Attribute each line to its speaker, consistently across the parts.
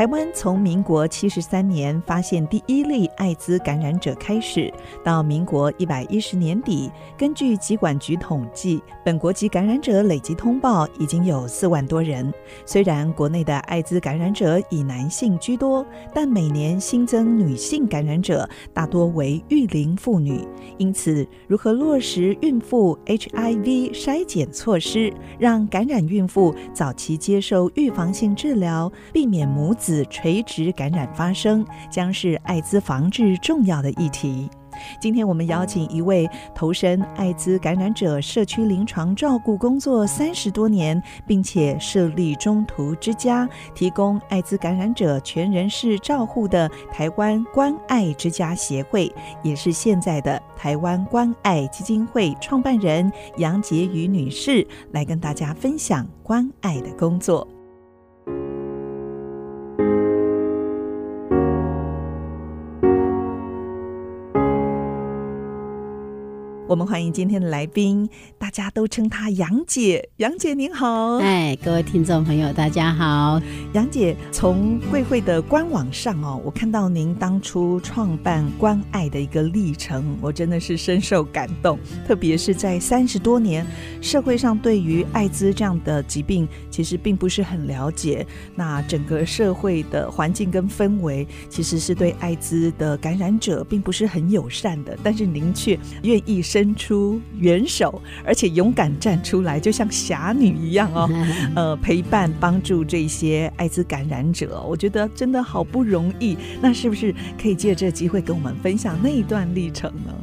Speaker 1: 台湾从民国七十三年发现第一例艾滋感染者开始，到民国一百一十年底，根据疾管局统计，本国籍感染者累计通报已经有四万多人。虽然国内的艾滋感染者以男性居多，但每年新增女性感染者大多为育龄妇女。因此，如何落实孕妇 HIV 筛检措施，让感染孕妇早期接受预防性治疗，避免母子垂直感染发生，将是艾滋防治重要的议题。今天我们邀请一位投身艾滋感染者社区临床照顾工作三十多年，并且设立中途之家，提供艾滋感染者全人式照护的台湾关爱之家协会，也是现在的台湾关爱基金会创办人杨洁宇女士，来跟大家分享关爱的工作。我们欢迎今天的来宾，大家都称她杨姐。杨姐您好，
Speaker 2: 哎，各位听众朋友，大家好。
Speaker 1: 杨姐从贵会的官网上哦，我看到您当初创办关爱的一个历程，我真的是深受感动。特别是在三十多年，社会上对于艾滋这样的疾病其实并不是很了解，那整个社会的环境跟氛围其实是对艾滋的感染者并不是很友善的，但是您却愿意伸伸出援手，而且勇敢站出来，就像侠女一样哦。呃，陪伴帮助这些艾滋感染者，我觉得真的好不容易。那是不是可以借这个机会跟我们分享那一段历程呢？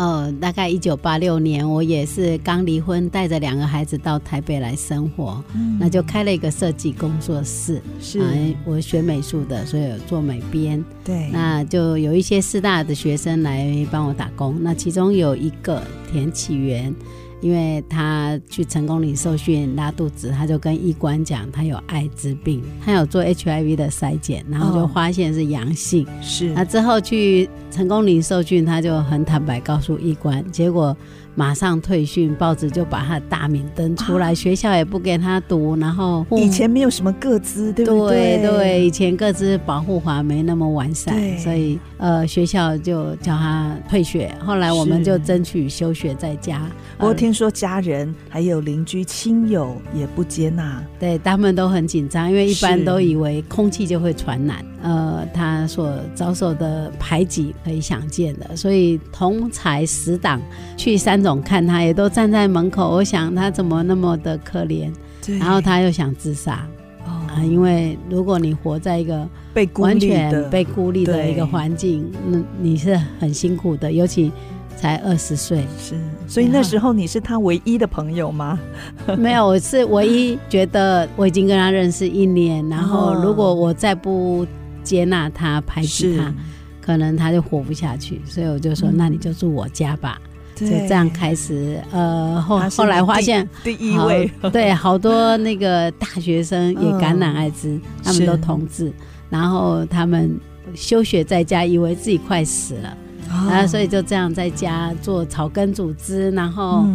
Speaker 2: 呃，大概一九八六年，我也是刚离婚，带着两个孩子到台北来生活，嗯、那就开了一个设计工作室。是、呃，我学美术的，所以有做美编。对，那就有一些师大的学生来帮我打工。那其中有一个田启源。因为他去成功岭受训拉肚子，他就跟医官讲他有艾滋病，他有做 HIV 的筛检，然后就发现是阳性。是，那之后去成功岭受训，他就很坦白告诉医官，结果。马上退训，报纸就把他的大名登出来，啊、学校也不给他读。然后
Speaker 1: 以前没有什么个资，对不对？
Speaker 2: 对对，以前个资保护法没那么完善，所以呃学校就叫他退学。后来我们就争取休学在家。
Speaker 1: 不过听说家人还有邻居亲友也不接纳，
Speaker 2: 对他们都很紧张，因为一般都以为空气就会传染。呃，他所遭受的排挤可以想见的，所以同才死党去三总看他，也都站在门口。我想他怎么那么的可怜？然后他又想自杀。哦、呃，因为如果你活在一个被完全被孤立的一个环境，那你是很辛苦的，尤其才二十岁。
Speaker 1: 是，所以那时候你是他唯一的朋友吗？
Speaker 2: 没有，我是唯一觉得我已经跟他认识一年，然后如果我再不。接纳他，排斥他，可能他就活不下去，所以我就说，嗯、那你就住我家吧。就这样开始，呃，后后来发现
Speaker 1: 第一位，
Speaker 2: 对，好多那个大学生 也感染艾滋，嗯、他们都同志，然后他们休学在家，以为自己快死了，啊、哦，所以就这样在家做草根组织，然后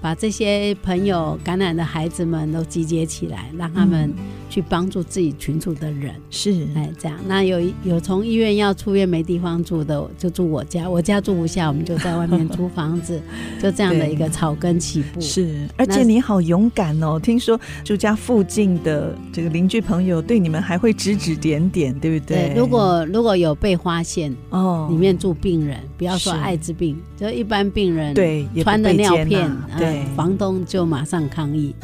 Speaker 2: 把这些朋友感染的孩子们都集结起来，让他们。去帮助自己群组的人是哎，这样。那有有从医院要出院没地方住的，就住我家。我家住不下，我们就在外面租房子，就这样的一个草根起步。
Speaker 1: 是，而且你好勇敢哦！听说住家附近的这个邻居朋友对你们还会指指点点，对不对？
Speaker 2: 对，如果如果有被发现哦，里面住病人，不要说艾滋病，就一般病人对穿的尿片，对，房东就马上抗议。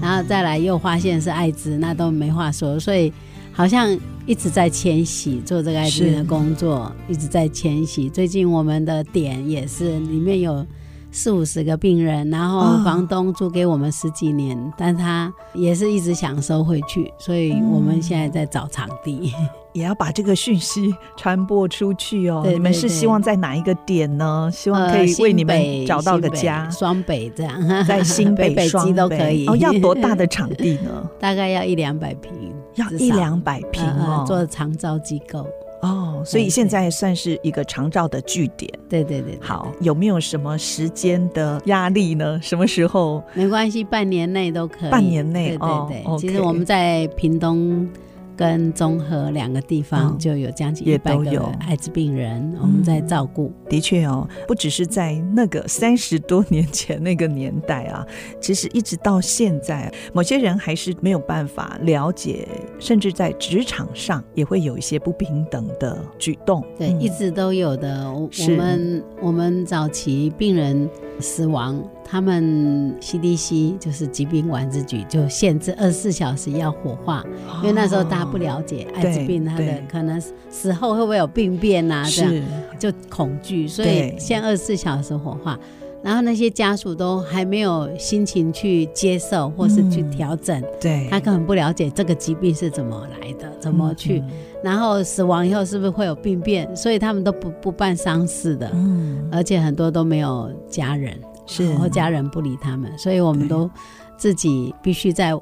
Speaker 2: 然后再来又发现是艾滋，那都没话说，所以好像一直在迁徙做这个艾滋的工作，一直在迁徙。最近我们的点也是里面有四五十个病人，然后房东租给我们十几年，哦、但他也是一直想收回去，所以我们现在在找场地，嗯、
Speaker 1: 也要把这个讯息传播出去哦。对对对，你们是希望在哪一个点呢？希望可以为你们找到个家，
Speaker 2: 双北，北这样，
Speaker 1: 在新北、
Speaker 2: 北基都可以。
Speaker 1: 哦，要多大的场地呢？
Speaker 2: 大概要一两百平，
Speaker 1: 要一两百平哦，
Speaker 2: 做长照机构。
Speaker 1: 哦，所以现在算是一个长照的据点。
Speaker 2: 对对对，对，
Speaker 1: 好，有没有什么时间的压力呢？什么时候？
Speaker 2: 没关系，半年内都可以。
Speaker 1: 半年内，
Speaker 2: 对对对。
Speaker 1: 哦、
Speaker 2: 其实我们在屏东。跟综合两个地方就有将近一百个艾滋病人，我们在照顾。
Speaker 1: 的确哦，不只是在那个三十多年前那个年代啊，其实一直到现在，某些人还是没有办法了解，甚至在职场上也会有一些不平等的举动。
Speaker 2: 对，一直都有的。我们我们早期病人死亡。他们 CDC 就是疾病管制局就限制二十四小时要火化，哦，因为那时候大家不了解艾滋病，它的可能死后会不会有病变啊？这样就恐惧，所以限二十四小时火化。然后那些家属都还没有心情去接受或是去调整，嗯，对，他根本不了解这个疾病是怎么来的，怎么去，嗯，然后死亡以后是不是会有病变？所以他们都不不办丧事的，嗯，而且很多都没有家人。是，然后家人不理他们，所以我们都自己必须在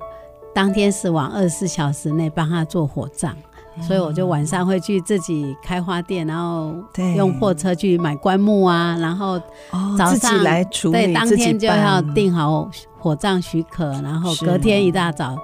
Speaker 2: 当天死亡二十四小时内帮他做火葬，所以我就晚上会去自己开花店，然后用货车去买棺木啊，然后早上、哦、来处理，对，当天就要订好火葬许可，然后隔天一大早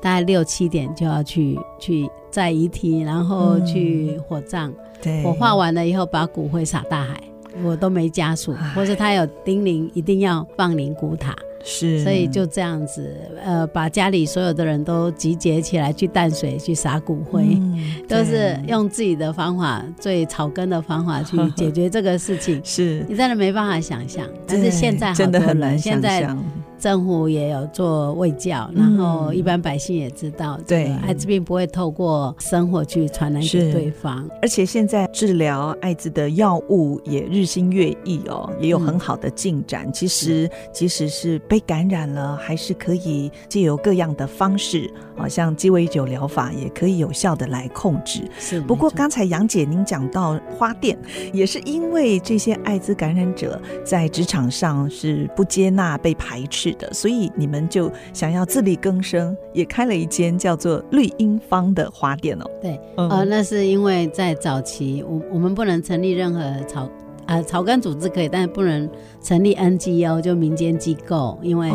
Speaker 2: 大概六七点就要去去载遗体，然后去火葬，对，火化完了以后把骨灰撒大海。我都没家属，或者他有叮咛一定要放灵骨塔，是，所以就这样子，呃，把家里所有的人都集结起来去淡水去撒骨灰，嗯，都是用自己的方法，最 草根的方法去解决这个事情。是，你真的没办法想象，但是现在真的很难想象。政府也有做卫教，然后一般百姓也知道，对，艾滋病不会透过生活去传染给对方。
Speaker 1: 而且现在治疗艾滋的药物也日新月异哦，也有很好的进展。嗯、其实，即使是被感染了，还是可以借由各样的方式，好像鸡尾酒疗法，也可以有效的来控制。是。不过刚才杨姐您讲到花店，也是因为这些艾滋感染者在职场上是不接纳、被排斥。的，所以你们就想要自力更生，也开了一间叫做绿茵方的花店哦。
Speaker 2: 对，嗯、呃，那是因为在早期，我我们不能成立任何草啊、呃、草根组织可以，但是不能成立 NGO 就民间机构，因为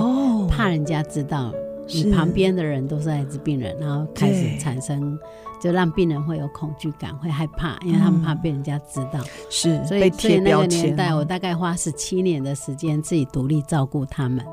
Speaker 2: 怕人家知道你旁边的人都是艾滋病人，然后开始产生。就让病人会有恐惧感，会害怕，因为他们怕被人家知道。嗯、是，所以所以那个年代，我大概花十七年的时间自己独立照顾他们。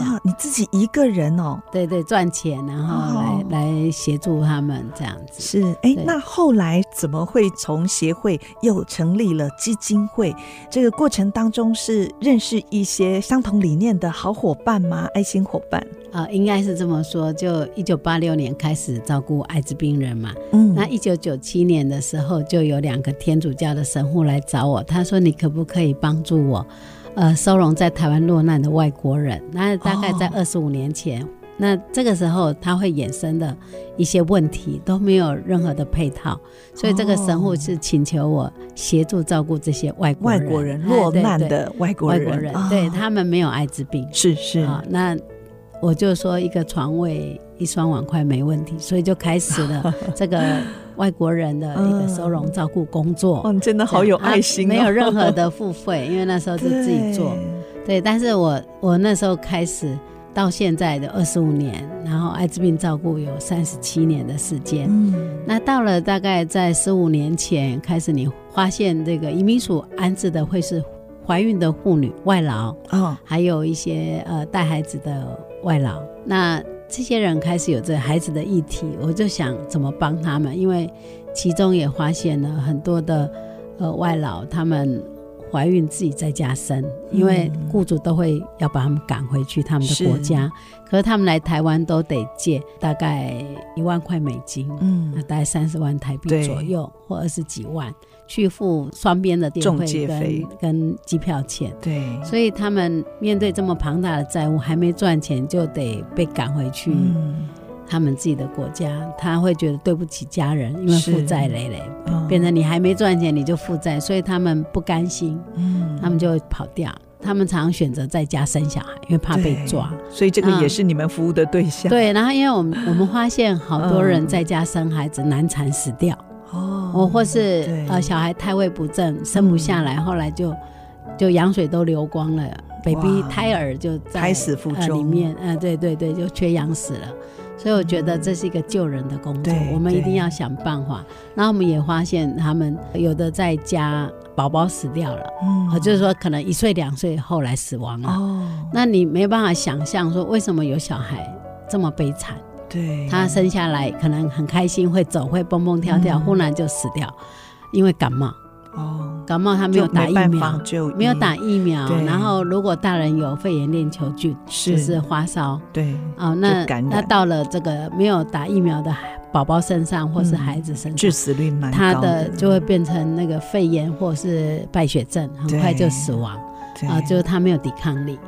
Speaker 1: 啊，你自己一个人哦？
Speaker 2: 对对，赚钱，然后来、哦、来协助他们这样子。
Speaker 1: 是，哎，那后来怎么会从协会又成立了基金会？这个过程当中是认识一些相同理念的好伙伴吗？爱心伙伴？
Speaker 2: 啊、呃，应该是这么说。就一九八六年开始照顾艾滋病人嘛，嗯，那一九九七年的时候，就有两个天主教的神父来找我，他说：“你可不可以帮助我？”呃，收容在台湾落难的外国人，那大概在二十五年前，哦，那这个时候他会衍生的一些问题都没有任何的配套，所以这个神父是请求我协助照顾这些外国人，
Speaker 1: 外国人落难的外国人，
Speaker 2: 外国人，哦，对他们没有艾滋病，
Speaker 1: 是是，
Speaker 2: 啊，那我就说一个床位，一双碗筷没问题，所以就开始了 这个。外国人的一个收容照顾工作，
Speaker 1: 嗯，真的好有爱心，哦，
Speaker 2: 没有任何的付费，因为那时候是自己做。对，对，但是我我那时候开始到现在的二十五年，然后艾滋病照顾有三十七年的时间。嗯，那到了大概在十五年前开始，你发现这个移民署安置的会是怀孕的妇女外劳，哦，还有一些呃带孩子的外劳，那。这些人开始有这孩子的议题，我就想怎么帮他们，因为其中也发现了很多的呃外劳，他们怀孕自己在家生，因为雇主都会要把他们赶回去他们的国家，可是他们来台湾都得借大概一万块美金，嗯，大概三十万台币左右，或二十几万。去付双边的电费
Speaker 1: 跟
Speaker 2: 跟机票钱。
Speaker 1: 对，
Speaker 2: 所以他们面对这么庞大的债务，还没赚钱就得被赶回去。嗯他们自己的国家，他会觉得对不起家人，因为负债累累，哦、变成你还没赚钱你就负债，所以他们不甘心，嗯，他们就会跑掉。他们常常选择在家生小孩，因为怕被抓。
Speaker 1: 所以这个也是你们服务的对象。
Speaker 2: 对，然后因为我们我们发现好多人在家生孩子难产死掉，哦，或是呃小孩胎位不正生不下来，嗯、后来就就羊水都流光了，baby 胎儿就在
Speaker 1: 胎死腹中、呃、
Speaker 2: 里面，嗯、呃，对对对，就缺氧死了。所以我觉得这是一个救人的工作，我们一定要想办法。然后我们也发现，他们有的在家宝宝死掉了，嗯，就是说可能一岁两岁后来死亡了。哦，那你没办法想象说为什么有小孩这么悲惨？
Speaker 1: 对，
Speaker 2: 他生下来可能很开心，会走，会蹦蹦跳跳，忽然就死掉，因为感冒。哦，感冒他没有打疫苗，没有打疫苗。然后如果大人有肺炎链球菌，就是发烧。
Speaker 1: 对，
Speaker 2: 哦，那那到了这个没有打疫苗的宝宝身上，或是孩子身上，
Speaker 1: 致死率蛮高的，
Speaker 2: 他的就会变成那个肺炎或是败血症，很快就死亡。啊，就是他没有抵抗力。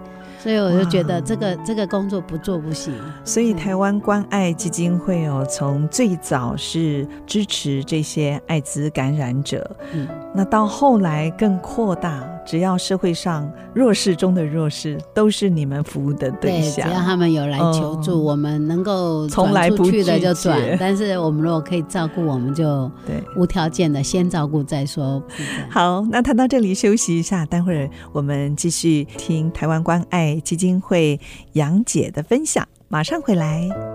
Speaker 2: 所以我就觉得这个这个工作不做不行。
Speaker 1: 所以台湾关爱基金会哦，从最早是支持这些艾滋感染者，嗯，那到后来更扩大，只要社会上弱势中的弱势，都是你们服务的对象。
Speaker 2: 对，只要他们有来求助，我们能够转出去的就转。但是我们如果可以照顾，我们就对无条件的先照顾再说。
Speaker 1: 好，那谈到这里休息一下，待会儿我们继续听台湾关爱基金会杨姐的分享，马上回来。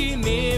Speaker 1: see me.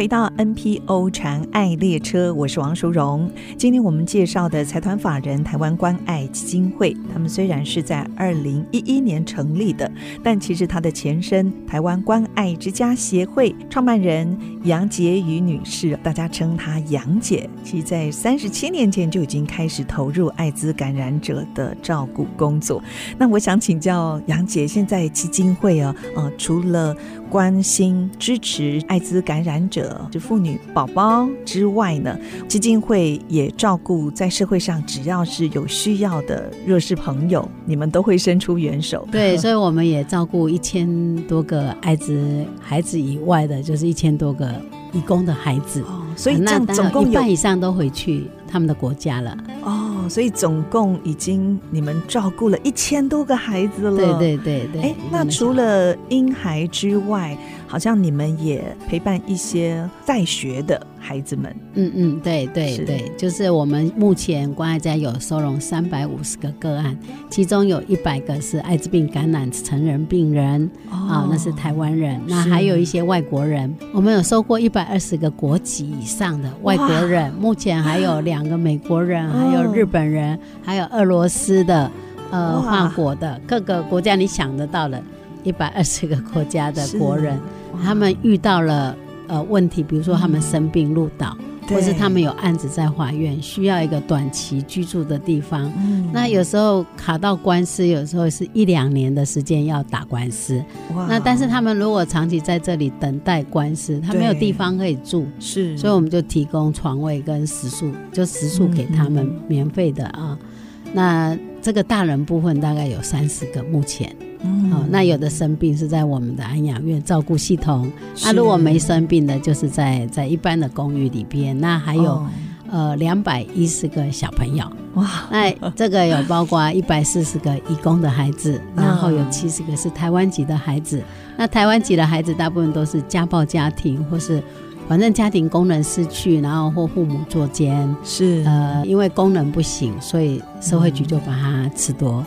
Speaker 1: 回到 NPO 禅爱列车，我是王淑荣。今天我们介绍的财团法人台湾关爱基金会，他们虽然是在二零一一年成立的，但其实它的前身台湾关爱之家协会创办人杨洁瑜女士，大家称她杨姐，其实在三十七年前就已经开始投入艾滋感染者的照顾工作。那我想请教杨姐，现在基金会啊，呃，除了关心支持艾滋感染者。就妇女宝宝之外呢，基金会也照顾在社会上只要是有需要的弱势朋友，你们都会伸出援手。
Speaker 2: 对，所以我们也照顾一千多个艾滋孩子以外的，就是一千多个义工的孩子。哦，
Speaker 1: 所以这样总共有
Speaker 2: 一半以上都回去他们的国家了。
Speaker 1: 哦，所以总共已经你们照顾了一千多个孩子了。
Speaker 2: 对对对对。哎，
Speaker 1: 那除了婴孩之外，好像你们也陪伴一些在学的孩子们。
Speaker 2: 嗯嗯，对对对，就是我们目前关爱家有收容三百五十个个案，其中有一百个是艾滋病感染成人病人。啊、哦。哦，那是台湾人。那还有一些外国人，我们有收过一百二十个国籍以上的外国人，目前还有两个美国人，还有日本人，还有俄罗斯的，呃，法国的各个国家你想得到的，一百二十个国家的国人，他们遇到了呃问题，比如说他们生病入岛。或是他们有案子在法院，需要一个短期居住的地方。嗯，那有时候卡到官司，有时候是一两年的时间要打官司。那但是他们如果长期在这里等待官司，他没有地方可以住，是，所以我们就提供床位跟食宿，就食宿给他们免费的啊。那这个大人部分大概有三十个，目前。嗯、哦，那有的生病是在我们的安养院照顾系统，那、啊、如果没生病的，就是在在一般的公寓里边。那还有、哦、呃两百一十个小朋友，哇，那这个有包括一百四十个义工的孩子，然后有七十个是台湾籍的孩子。那台湾籍的孩子大部分都是家暴家庭，或是反正家庭功能失去，然后或父母作奸，是。呃因为功能不行，所以社会局就把他褫夺。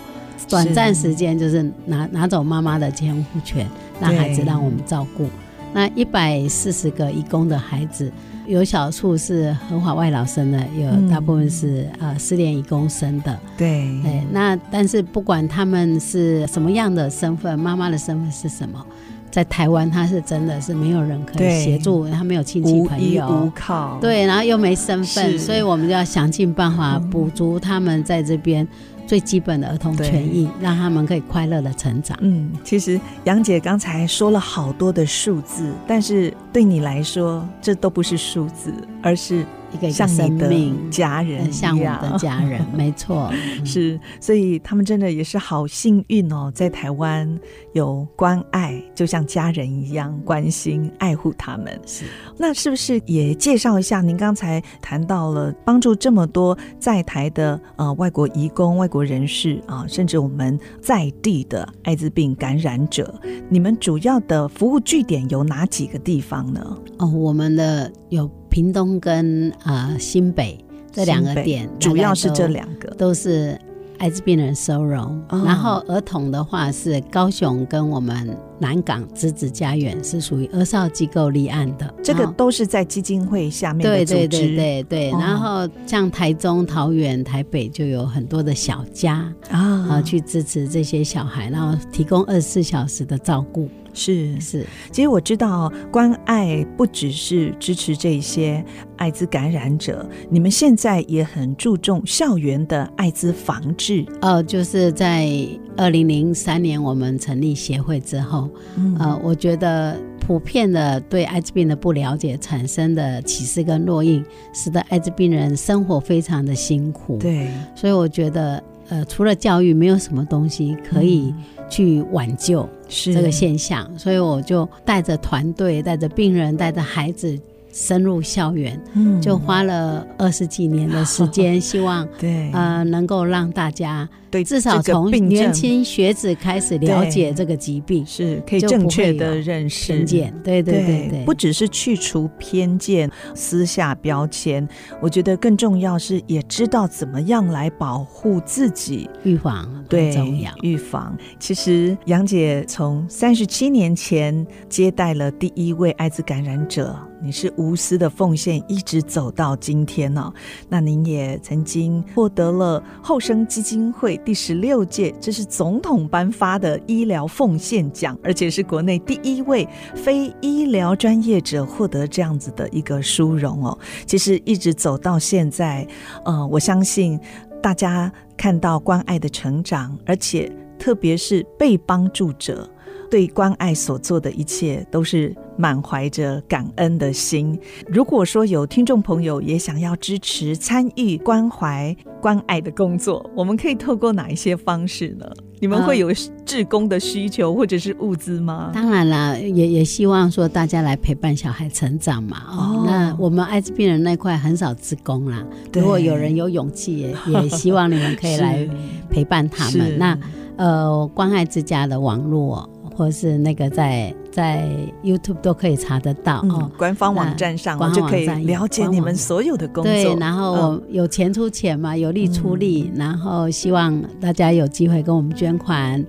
Speaker 2: 短暂时间就是拿拿走妈妈的监护权，让孩子让我们照顾。那一百四十个义工的孩子，有少数是合法外劳生的，有大部分是、嗯、呃失联义工生的。对对，那但是不管他们是什么样的身份，妈妈的身份是什么，在台湾他是真的是没有人可以协助，他没有亲戚朋友，无无靠。对，然后又没身份，所以我们就要想尽办法补足他们在这边。最基本的儿童权益，让他们可以快乐的成长。
Speaker 1: 嗯，其实杨姐刚才说了好多的数字，但是对你来说，这都不是数字，而是。一个像你的家人，
Speaker 2: 像我的家人，没错，
Speaker 1: 是，所以他们真的也是好幸运哦，在台湾有关爱，就像家人一样关心爱护他们。是，那是不是也介绍一下？您刚才谈到了帮助这么多在台的呃外国移工、外国人士啊，甚至我们在地的艾滋病感染者，你们主要的服务据点有哪几个地方呢？
Speaker 2: 哦，我们的有。屏东跟啊、呃、新北这两个点，
Speaker 1: 主要是这两个。
Speaker 2: 都是艾滋病人收容，哦，然后儿童的话是高雄跟我们南港直子家园是属于儿少机构立案的，
Speaker 1: 这个都是在基金会下面。对对对对
Speaker 2: 对，哦，然后像台中、桃园、台北就有很多的小家啊，哦，去支持这些小孩，然后提供二十四小时的照顾。
Speaker 1: 是是，其实我知道关爱不只是支持这些艾滋感染者，你们现在也很注重校园的艾滋防治。
Speaker 2: 呃，就是在二零零三年我们成立协会之后，嗯，呃，我觉得普遍的对艾滋病的不了解产生的歧视跟烙印，使得艾滋病人生活非常的辛苦。对，所以我觉得，呃，除了教育，没有什么东西可以。去挽救这个现象，所以我就带着团队，带着病人，带着孩子。深入校园，嗯，就花了二十几年的时间，希望 对。呃能够让大家对至少从年轻学子开始了解这个疾病，是可以正确的认识。偏见，对对对对，不只是去除偏见、撕下标签，我觉得更重要是也知道怎么样来保护自己，预防对重要。预防。其实杨姐从三十七年前接待了第一位艾滋感染者。你是无私的奉献，一直走到今天哦。那您也曾经获得了后生基金会第十六届，这是总统颁发的医疗奉献奖，而且是国内第一位非医疗专业者获得这样子的一个殊荣哦。其实一直走到现在，呃，我相信大家看到关爱的成长，而且特别是被帮助者。对关爱所做的一切都是满怀着感恩的心。如果说有听众朋友也想要支持参与关怀关爱的工作，我们可以透过哪一些方式呢？你们会有志工的需求或者是物资吗？当然啦，也也希望说大家来陪伴小孩成长嘛。哦，那我们艾滋病人那块很少志工啦。如果有人有勇气，也也希望你们可以来 陪伴他们。那呃，关爱之家的网络。或是那个在在 YouTube 都可以查得到哦。
Speaker 1: 嗯、官方网站上我就可以了解你们所有的工作。
Speaker 2: 对，然后有钱出钱嘛，有力出力，嗯、然后希望大家有机会跟我们捐款。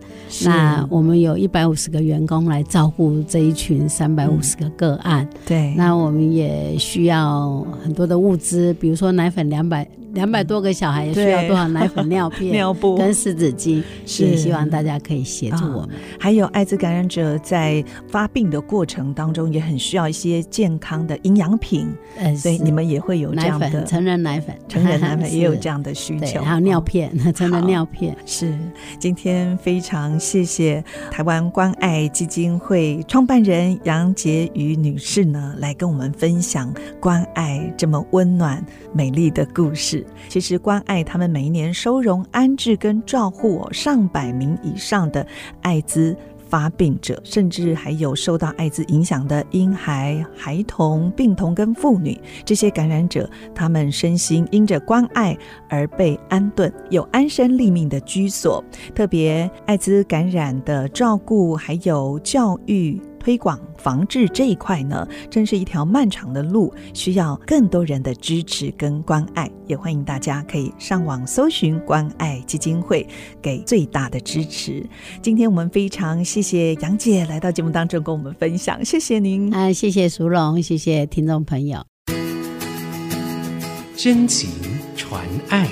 Speaker 2: 那我们有一百五十个员工来照顾这一群三百五十个个案。
Speaker 1: 嗯、对，
Speaker 2: 那我们也需要很多的物资，比如说奶粉两百。两百多个小孩需要多少奶粉、尿片、尿布跟湿纸巾？是也希望大家可以协助我们。
Speaker 1: 还有艾滋感染者在发病的过程当中，也很需要一些健康的营养品。嗯，所以你们也会有这样的
Speaker 2: 成人奶粉，
Speaker 1: 成人奶粉 也有这样的需求。
Speaker 2: 还有尿片，成人尿片。
Speaker 1: 是，今天非常谢谢台湾关爱基金会创办人杨洁瑜女士呢，来跟我们分享关爱这么温暖美丽的故事。其实关爱他们每一年收容、安置跟照护上百名以上的艾滋发病者，甚至还有受到艾滋影响的婴孩、孩童、病童跟妇女。这些感染者，他们身心因着关爱而被安顿，有安身立命的居所。特别艾滋感染的照顾，还有教育。推广防治这一块呢，真是一条漫长的路，需要更多人的支持跟关爱。也欢迎大家可以上网搜寻关爱基金会，给最大的支持。今天我们非常谢谢杨姐来到节目当中跟我们分享，谢谢您。
Speaker 2: 啊，谢谢淑荣，谢谢听众朋友。
Speaker 3: 真情传爱。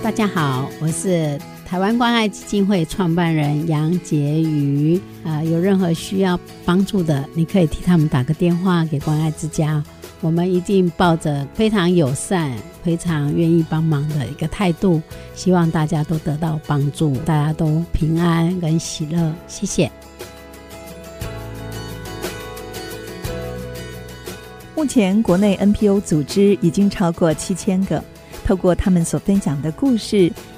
Speaker 2: 大家好，我是。台湾关爱基金会创办人杨婕妤，啊、有任何需要帮助的，你可以替他们打个电话给关爱之家，我们一定抱着非常友善、非常愿意帮忙的一个态度，希望大家都得到帮助，大家都平安跟喜乐。谢谢。
Speaker 1: 目前国内 NPO 组织已经超过七千个，透过他们所分享的故事。